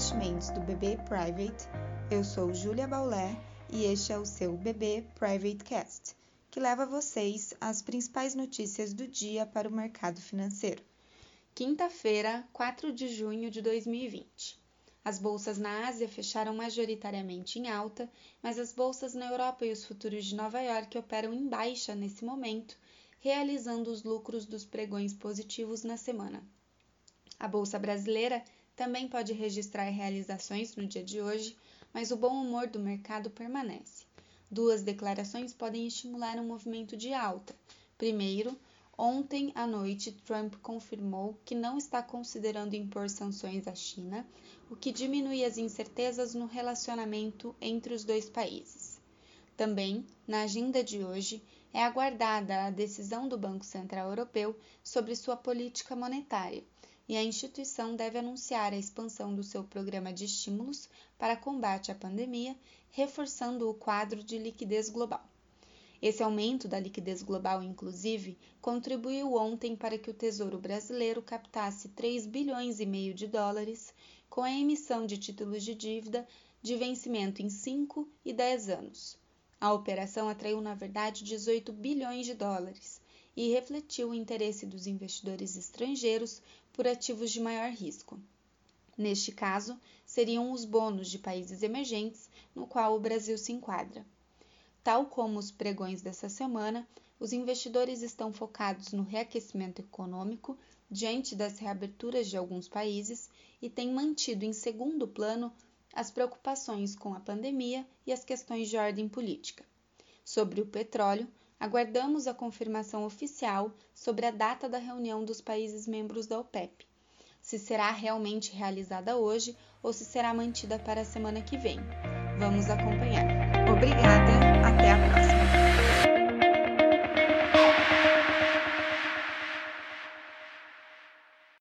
investimentos do BB Private. Eu sou Júlia Baulé e este é o seu BB Private Cast, que leva vocês as principais notícias do dia para o mercado financeiro. Quinta-feira, 4 de junho de 2020. As bolsas na Ásia fecharam majoritariamente em alta, mas as bolsas na Europa e os futuros de Nova York operam em baixa nesse momento, realizando os lucros dos pregões positivos na semana. A bolsa brasileira também pode registrar realizações no dia de hoje, mas o bom humor do mercado permanece. Duas declarações podem estimular um movimento de alta. Primeiro, ontem à noite, Trump confirmou que não está considerando impor sanções à China, o que diminui as incertezas no relacionamento entre os dois países. Também, na agenda de hoje, é aguardada a decisão do Banco Central Europeu sobre sua política monetária e a instituição deve anunciar a expansão do seu programa de estímulos para combate à pandemia, reforçando o quadro de liquidez global. Esse aumento da liquidez global, inclusive, contribuiu ontem para que o Tesouro Brasileiro captasse 3 bilhões e meio de dólares com a emissão de títulos de dívida de vencimento em 5 e 10 anos. A operação atraiu, na verdade, 18 bilhões de dólares e refletiu o interesse dos investidores estrangeiros por ativos de maior risco. Neste caso, seriam os bônus de países emergentes, no qual o Brasil se enquadra. Tal como os pregões dessa semana, os investidores estão focados no reaquecimento econômico diante das reaberturas de alguns países e têm mantido em segundo plano as preocupações com a pandemia e as questões de ordem política. Sobre o petróleo, aguardamos a confirmação oficial sobre a data da reunião dos países membros da OPEP, se será realmente realizada hoje ou se será mantida para a semana que vem. Vamos acompanhar. Obrigada!